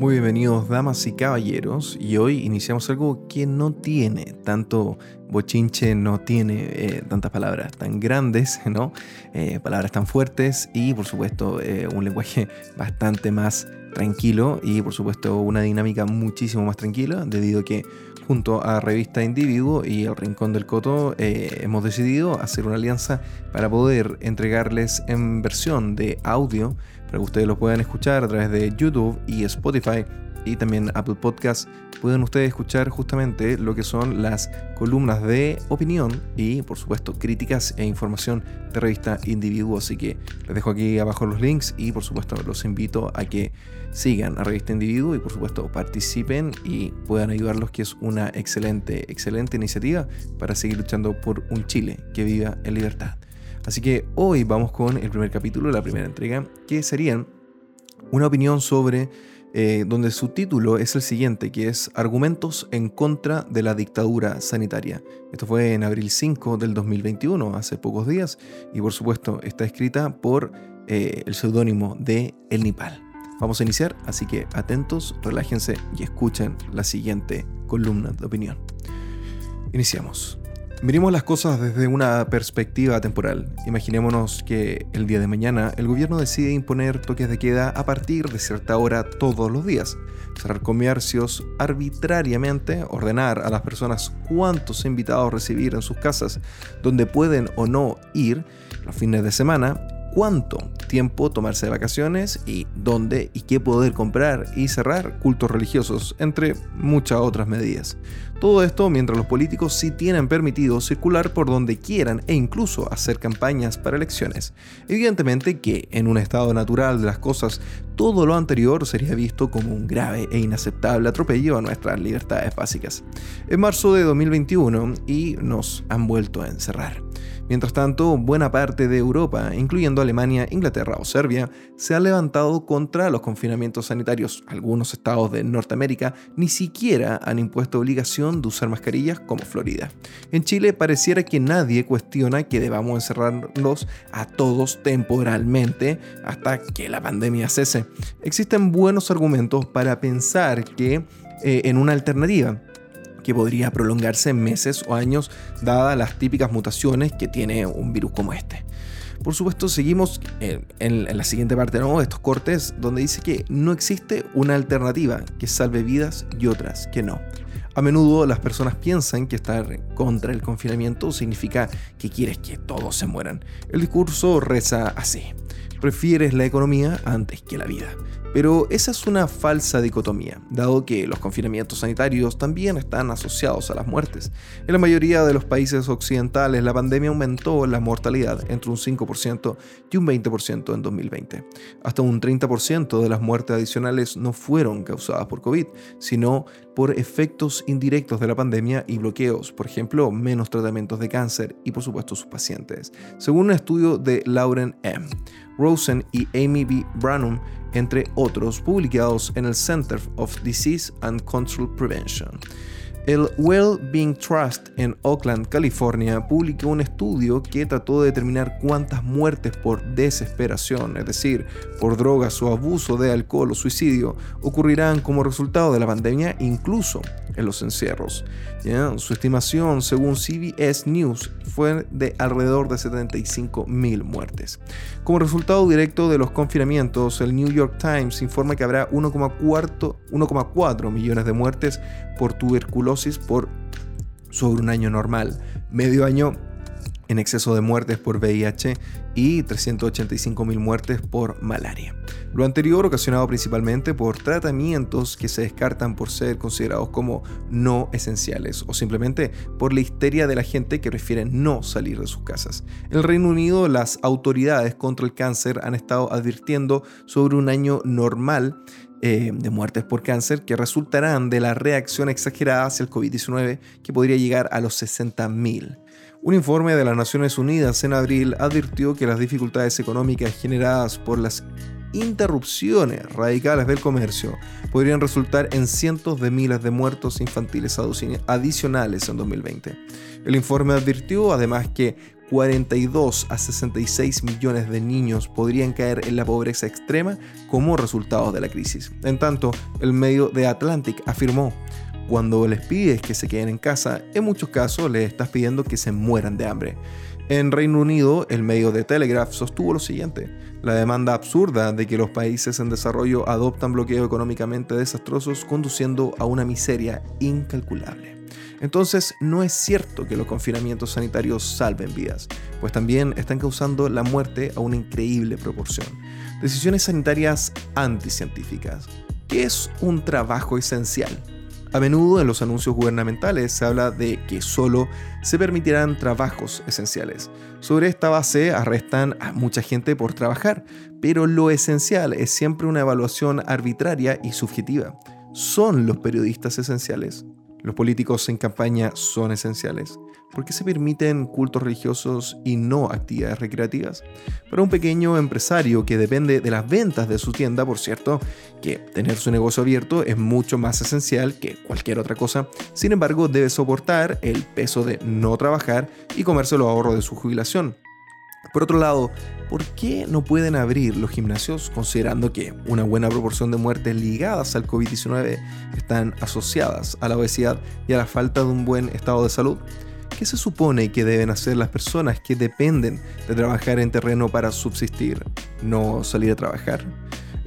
Muy bienvenidos damas y caballeros y hoy iniciamos algo que no tiene tanto bochinche, no tiene eh, tantas palabras tan grandes, ¿no? Eh, palabras tan fuertes y por supuesto eh, un lenguaje bastante más tranquilo y por supuesto una dinámica muchísimo más tranquila debido a que junto a Revista Individuo y El Rincón del Coto hemos decidido hacer una alianza para poder entregarles en versión de audio para que ustedes lo puedan escuchar a través de YouTube y Spotify y también Apple Podcasts, pueden ustedes escuchar justamente lo que son las columnas de opinión y, por supuesto, críticas e información de revista Individuo. Así que les dejo aquí abajo los links y, por supuesto, los invito a que sigan a revista Individuo y, por supuesto, participen y puedan ayudarlos, que es una excelente, excelente iniciativa para seguir luchando por un Chile que viva en libertad. Así que hoy vamos con el primer capítulo, la primera entrega, que serían una opinión sobre, eh, donde su título es el siguiente, que es Argumentos en contra de la dictadura sanitaria. Esto fue en abril 5 del 2021, hace pocos días, y por supuesto está escrita por eh, el seudónimo de El Nipal. Vamos a iniciar, así que atentos, relájense y escuchen la siguiente columna de opinión. Iniciamos. Miremos las cosas desde una perspectiva temporal. Imaginémonos que el día de mañana el gobierno decide imponer toques de queda a partir de cierta hora todos los días, cerrar comercios arbitrariamente, ordenar a las personas cuántos invitados recibir en sus casas, donde pueden o no ir los fines de semana, cuánto tiempo tomarse de vacaciones y dónde y qué poder comprar y cerrar cultos religiosos, entre muchas otras medidas. Todo esto mientras los políticos sí tienen permitido circular por donde quieran e incluso hacer campañas para elecciones. Evidentemente que en un estado natural de las cosas todo lo anterior sería visto como un grave e inaceptable atropello a nuestras libertades básicas. En marzo de 2021 y nos han vuelto a encerrar. Mientras tanto, buena parte de Europa, incluyendo Alemania, Inglaterra o Serbia, se ha levantado contra los confinamientos sanitarios. Algunos estados de Norteamérica ni siquiera han impuesto obligación de usar mascarillas como Florida. En Chile pareciera que nadie cuestiona que debamos encerrarlos a todos temporalmente hasta que la pandemia cese. Existen buenos argumentos para pensar que eh, en una alternativa que podría prolongarse meses o años dadas las típicas mutaciones que tiene un virus como este. Por supuesto, seguimos en, la siguiente parte de estos cortes donde dice que no existe una alternativa que salve vidas y otras que no. A menudo las personas piensan que estar contra el confinamiento significa que quieres que todos se mueran. El discurso reza así. Prefieres la economía antes que la vida. Pero esa es una falsa dicotomía, dado que los confinamientos sanitarios también están asociados a las muertes. En la mayoría de los países occidentales la pandemia aumentó la mortalidad entre un 5% y un 20% en 2020. Hasta un 30% de las muertes adicionales no fueron causadas por COVID, sino por efectos indirectos de la pandemia y bloqueos, por ejemplo, menos tratamientos de cáncer y por supuesto sus pacientes. Según un estudio de Lauren M. Rosen y Amy B. Branham, entre otros, publicados en el Center of Disease and Control Prevention. El Well-Being Trust en Oakland, California, publicó un estudio que trató de determinar cuántas muertes por desesperación, es decir, por drogas o abuso de alcohol o suicidio, ocurrirán como resultado de la pandemia, incluso en los encierros. Su estimación, según CBS News, fue de alrededor de 75 mil muertes. Como resultado directo de los confinamientos, el New York Times informa que habrá 1,4 millones de muertes por tuberculosis por sobre un año normal, medio año en exceso de muertes por VIH y 385.000 muertes por malaria. Lo anterior ocasionado principalmente por tratamientos que se descartan por ser considerados como no esenciales o simplemente por la histeria de la gente que prefiere no salir de sus casas. En el Reino Unido las autoridades contra el cáncer han estado advirtiendo sobre un año normal eh, de muertes por cáncer que resultarán de la reacción exagerada hacia el COVID-19 que podría llegar a los 60.000. Un informe de las Naciones Unidas en abril advirtió que las dificultades económicas generadas por las interrupciones radicales del comercio podrían resultar en cientos de miles de muertos infantiles adicionales en 2020. El informe advirtió además que 42 a 66 millones de niños podrían caer en la pobreza extrema como resultado de la crisis. En tanto, el medio de Atlantic afirmó, cuando les pides que se queden en casa, en muchos casos les estás pidiendo que se mueran de hambre. En Reino Unido, el medio de Telegraph sostuvo lo siguiente, la demanda absurda de que los países en desarrollo adoptan bloqueos económicamente desastrosos conduciendo a una miseria incalculable. Entonces, no es cierto que los confinamientos sanitarios salven vidas, pues también están causando la muerte a una increíble proporción. Decisiones sanitarias anticientíficas. ¿Qué es un trabajo esencial? A menudo en los anuncios gubernamentales se habla de que solo se permitirán trabajos esenciales. Sobre esta base arrestan a mucha gente por trabajar, pero lo esencial es siempre una evaluación arbitraria y subjetiva. ¿Son los periodistas esenciales? ¿Los políticos en campaña son esenciales? ¿Por qué se permiten cultos religiosos y no actividades recreativas? Para un pequeño empresario que depende de las ventas de su tienda, por cierto, que tener su negocio abierto es mucho más esencial que cualquier otra cosa, sin embargo debe soportar el peso de no trabajar y comerse los ahorros de su jubilación. Por otro lado, ¿por qué no pueden abrir los gimnasios considerando que una buena proporción de muertes ligadas al COVID-19 están asociadas a la obesidad y a la falta de un buen estado de salud? ¿Qué se supone que deben hacer las personas que dependen de trabajar en terreno para subsistir? ¿No salir a trabajar?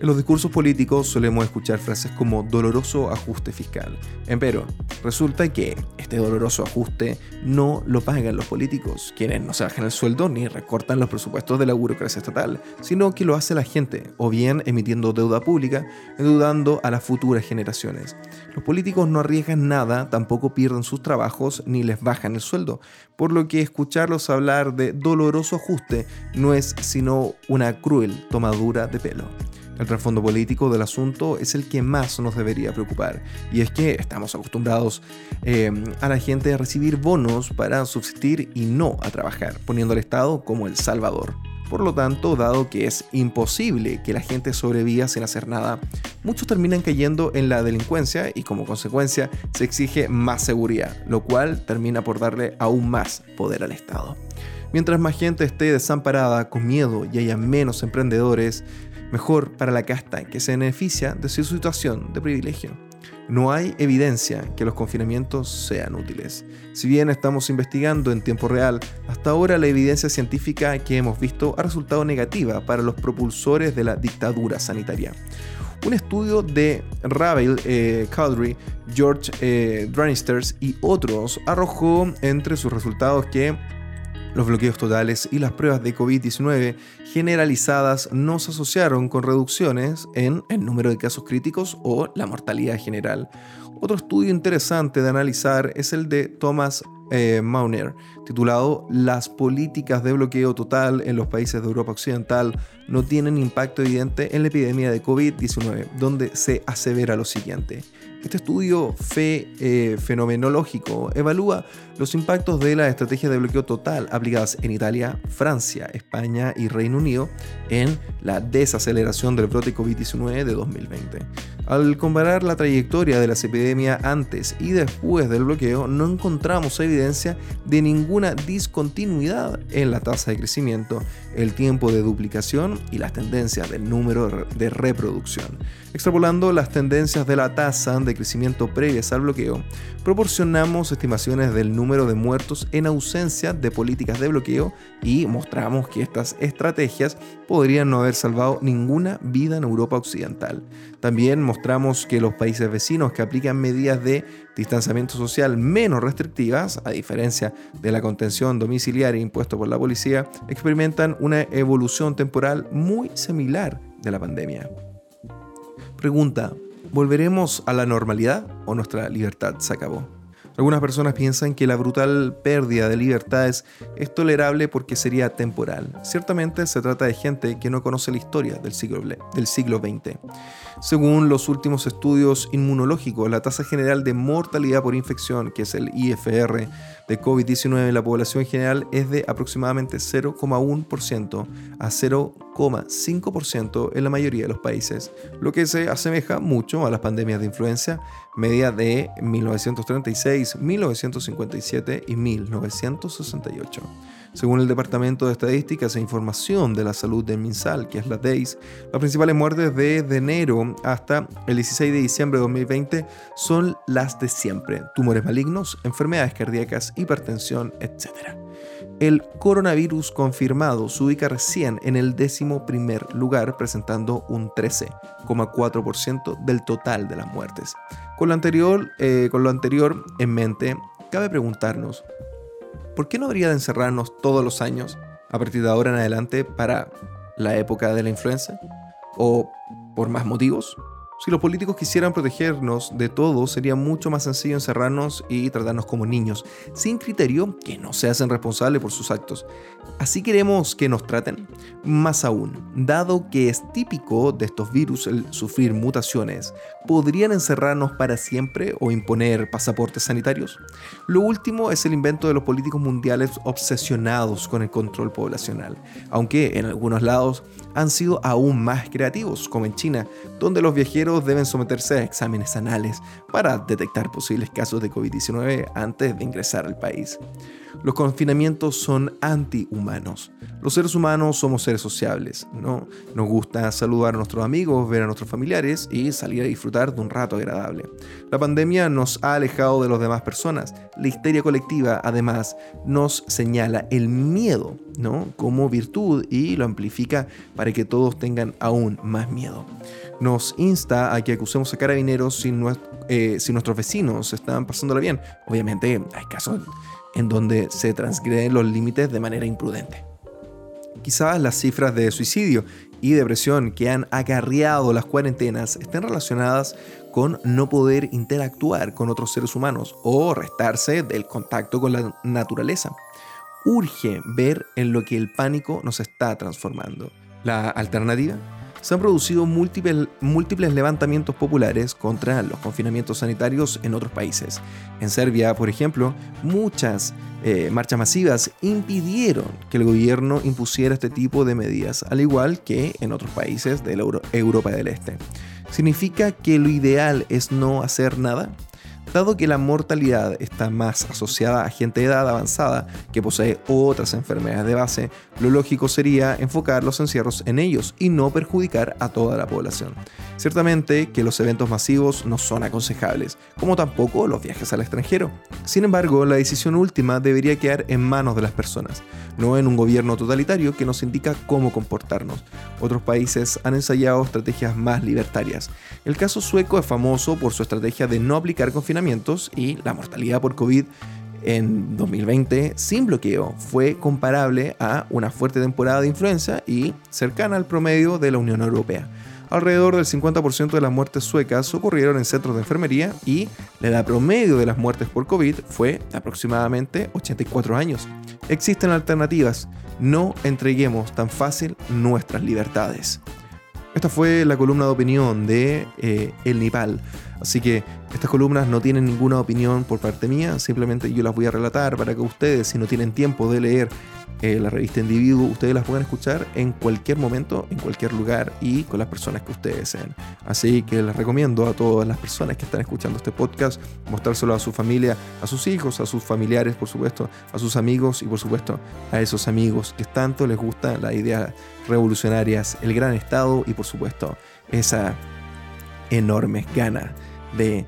En los discursos políticos solemos escuchar frases como doloroso ajuste fiscal. Empero, resulta que este doloroso ajuste no lo pagan los políticos, quienes no se bajan el sueldo ni recortan los presupuestos de la burocracia estatal, sino que lo hace la gente, o bien emitiendo deuda pública, endeudando a las futuras generaciones. Los políticos no arriesgan nada, tampoco pierden sus trabajos ni les bajan el sueldo, por lo que escucharlos hablar de doloroso ajuste no es sino una cruel tomadura de pelo. El trasfondo político del asunto es el que más nos debería preocupar, y es que estamos acostumbrados eh, a la gente a recibir bonos para subsistir y no a trabajar, poniendo al Estado como el salvador. Por lo tanto, dado que es imposible que la gente sobreviva sin hacer nada, muchos terminan cayendo en la delincuencia y como consecuencia se exige más seguridad, lo cual termina por darle aún más poder al Estado. Mientras más gente esté desamparada, con miedo y haya menos emprendedores, mejor para la casta que se beneficia de su situación de privilegio. No hay evidencia que los confinamientos sean útiles. Si bien estamos investigando en tiempo real, hasta ahora la evidencia científica que hemos visto ha resultado negativa para los propulsores de la dictadura sanitaria. Un estudio de Ravel eh, George eh, y otros arrojó entre sus resultados que los bloqueos totales y las pruebas de COVID-19 generalizadas no se asociaron con reducciones en el número de casos críticos o la mortalidad general. Otro estudio interesante de analizar es el de Thomas eh, Mauner, titulado Las políticas de bloqueo total en los países de Europa Occidental no tienen impacto evidente en la epidemia de COVID-19, donde se asevera lo siguiente. Este estudio fe, eh, fenomenológico evalúa los impactos de la estrategia de bloqueo total aplicadas en Italia, Francia, España y Reino Unido en la desaceleración del brote COVID-19 de 2020. Al comparar la trayectoria de la epidemia antes y después del bloqueo, no encontramos evidencia de ninguna discontinuidad en la tasa de crecimiento, el tiempo de duplicación y las tendencias del número de reproducción. Extrapolando las tendencias de la tasa de crecimiento previas al bloqueo, proporcionamos estimaciones del número de muertos en ausencia de políticas de bloqueo y mostramos que estas estrategias podrían no haber salvado ninguna vida en Europa Occidental. También mostramos que los países vecinos que aplican medidas de distanciamiento social menos restrictivas, a diferencia de la contención domiciliaria impuesta por la policía, experimentan una evolución temporal muy similar de la pandemia. Pregunta, ¿volveremos a la normalidad o nuestra libertad se acabó? Algunas personas piensan que la brutal pérdida de libertades es tolerable porque sería temporal. Ciertamente se trata de gente que no conoce la historia del siglo, del siglo XX. Según los últimos estudios inmunológicos, la tasa general de mortalidad por infección, que es el IFR de COVID-19 en la población general, es de aproximadamente 0,1% a 0,1% 2,5% en la mayoría de los países, lo que se asemeja mucho a las pandemias de influenza media de 1936, 1957 y 1968. Según el Departamento de Estadísticas e Información de la Salud de MinSal, que es la DEIS, las principales muertes desde enero hasta el 16 de diciembre de 2020 son las de siempre, tumores malignos, enfermedades cardíacas, hipertensión, etc. El coronavirus confirmado se ubica recién en el décimo primer lugar, presentando un 13,4% del total de las muertes. Con lo, anterior, eh, con lo anterior en mente, cabe preguntarnos, ¿por qué no habría de encerrarnos todos los años, a partir de ahora en adelante, para la época de la influenza? ¿O por más motivos? Si los políticos quisieran protegernos de todo, sería mucho más sencillo encerrarnos y tratarnos como niños, sin criterio que no se hacen responsables por sus actos. ¿Así queremos que nos traten? Más aún, dado que es típico de estos virus el sufrir mutaciones, ¿podrían encerrarnos para siempre o imponer pasaportes sanitarios? Lo último es el invento de los políticos mundiales obsesionados con el control poblacional, aunque en algunos lados han sido aún más creativos, como en China, donde los viajeros deben someterse a exámenes anales para detectar posibles casos de COVID-19 antes de ingresar al país. Los confinamientos son antihumanos. Los seres humanos somos seres sociables, ¿no? Nos gusta saludar a nuestros amigos, ver a nuestros familiares y salir a disfrutar de un rato agradable. La pandemia nos ha alejado de las demás personas. La histeria colectiva, además, nos señala el miedo, ¿no? Como virtud y lo amplifica para que todos tengan aún más miedo nos insta a que acusemos a carabineros si, eh, si nuestros vecinos están pasándola bien. Obviamente hay casos en donde se transgreden los límites de manera imprudente. Quizás las cifras de suicidio y depresión que han acarreado las cuarentenas estén relacionadas con no poder interactuar con otros seres humanos o restarse del contacto con la naturaleza. Urge ver en lo que el pánico nos está transformando. La alternativa se han producido múltiples, levantamientos populares contra los confinamientos sanitarios en otros países. En Serbia, por ejemplo, muchas eh, marchas masivas impidieron que el gobierno impusiera este tipo de medidas, al igual que en otros países de Europa del Este. ¿Significa que lo ideal es no hacer nada? Dado que la mortalidad está más asociada a gente de edad avanzada que posee otras enfermedades de base, lo lógico sería enfocar los encierros en ellos y no perjudicar a toda la población. Ciertamente que los eventos masivos no son aconsejables, como tampoco los viajes al extranjero. Sin embargo, la decisión última debería quedar en manos de las personas, no en un gobierno totalitario que nos indica cómo comportarnos. Otros países han ensayado estrategias más libertarias. El caso sueco es famoso por su estrategia de no aplicar confinamiento y la mortalidad por COVID en 2020 sin bloqueo fue comparable a una fuerte temporada de influenza y cercana al promedio de la Unión Europea. Alrededor del 50% de las muertes suecas ocurrieron en centros de enfermería y la edad promedio de las muertes por COVID fue aproximadamente 84 años. Existen alternativas, no entreguemos tan fácil nuestras libertades. Esta fue la columna de opinión de eh, El Nipal. Así que estas columnas no tienen ninguna opinión por parte mía, simplemente yo las voy a relatar para que ustedes, si no tienen tiempo de leer eh, la revista Individuo, ustedes las puedan escuchar en cualquier momento, en cualquier lugar y con las personas que ustedes deseen. Así que les recomiendo a todas las personas que están escuchando este podcast mostrárselo a su familia, a sus hijos, a sus familiares, por supuesto, a sus amigos y por supuesto a esos amigos que tanto les gusta la idea revolucionarias, el gran Estado y por supuesto esa enorme gana de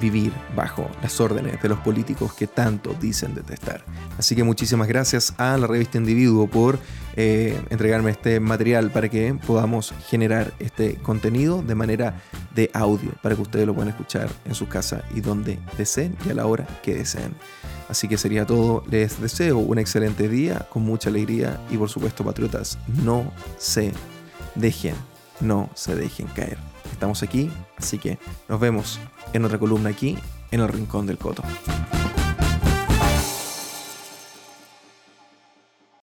vivir bajo las órdenes de los políticos que tanto dicen detestar. Así que muchísimas gracias a la revista Individuo por eh, entregarme este material para que podamos generar este contenido de manera de audio, para que ustedes lo puedan escuchar en su casa y donde deseen y a la hora que deseen. Así que sería todo. Les deseo un excelente día, con mucha alegría y por supuesto, patriotas, no se dejen, no se dejen caer. Estamos aquí, así que nos vemos en otra columna aquí en el Rincón del Coto.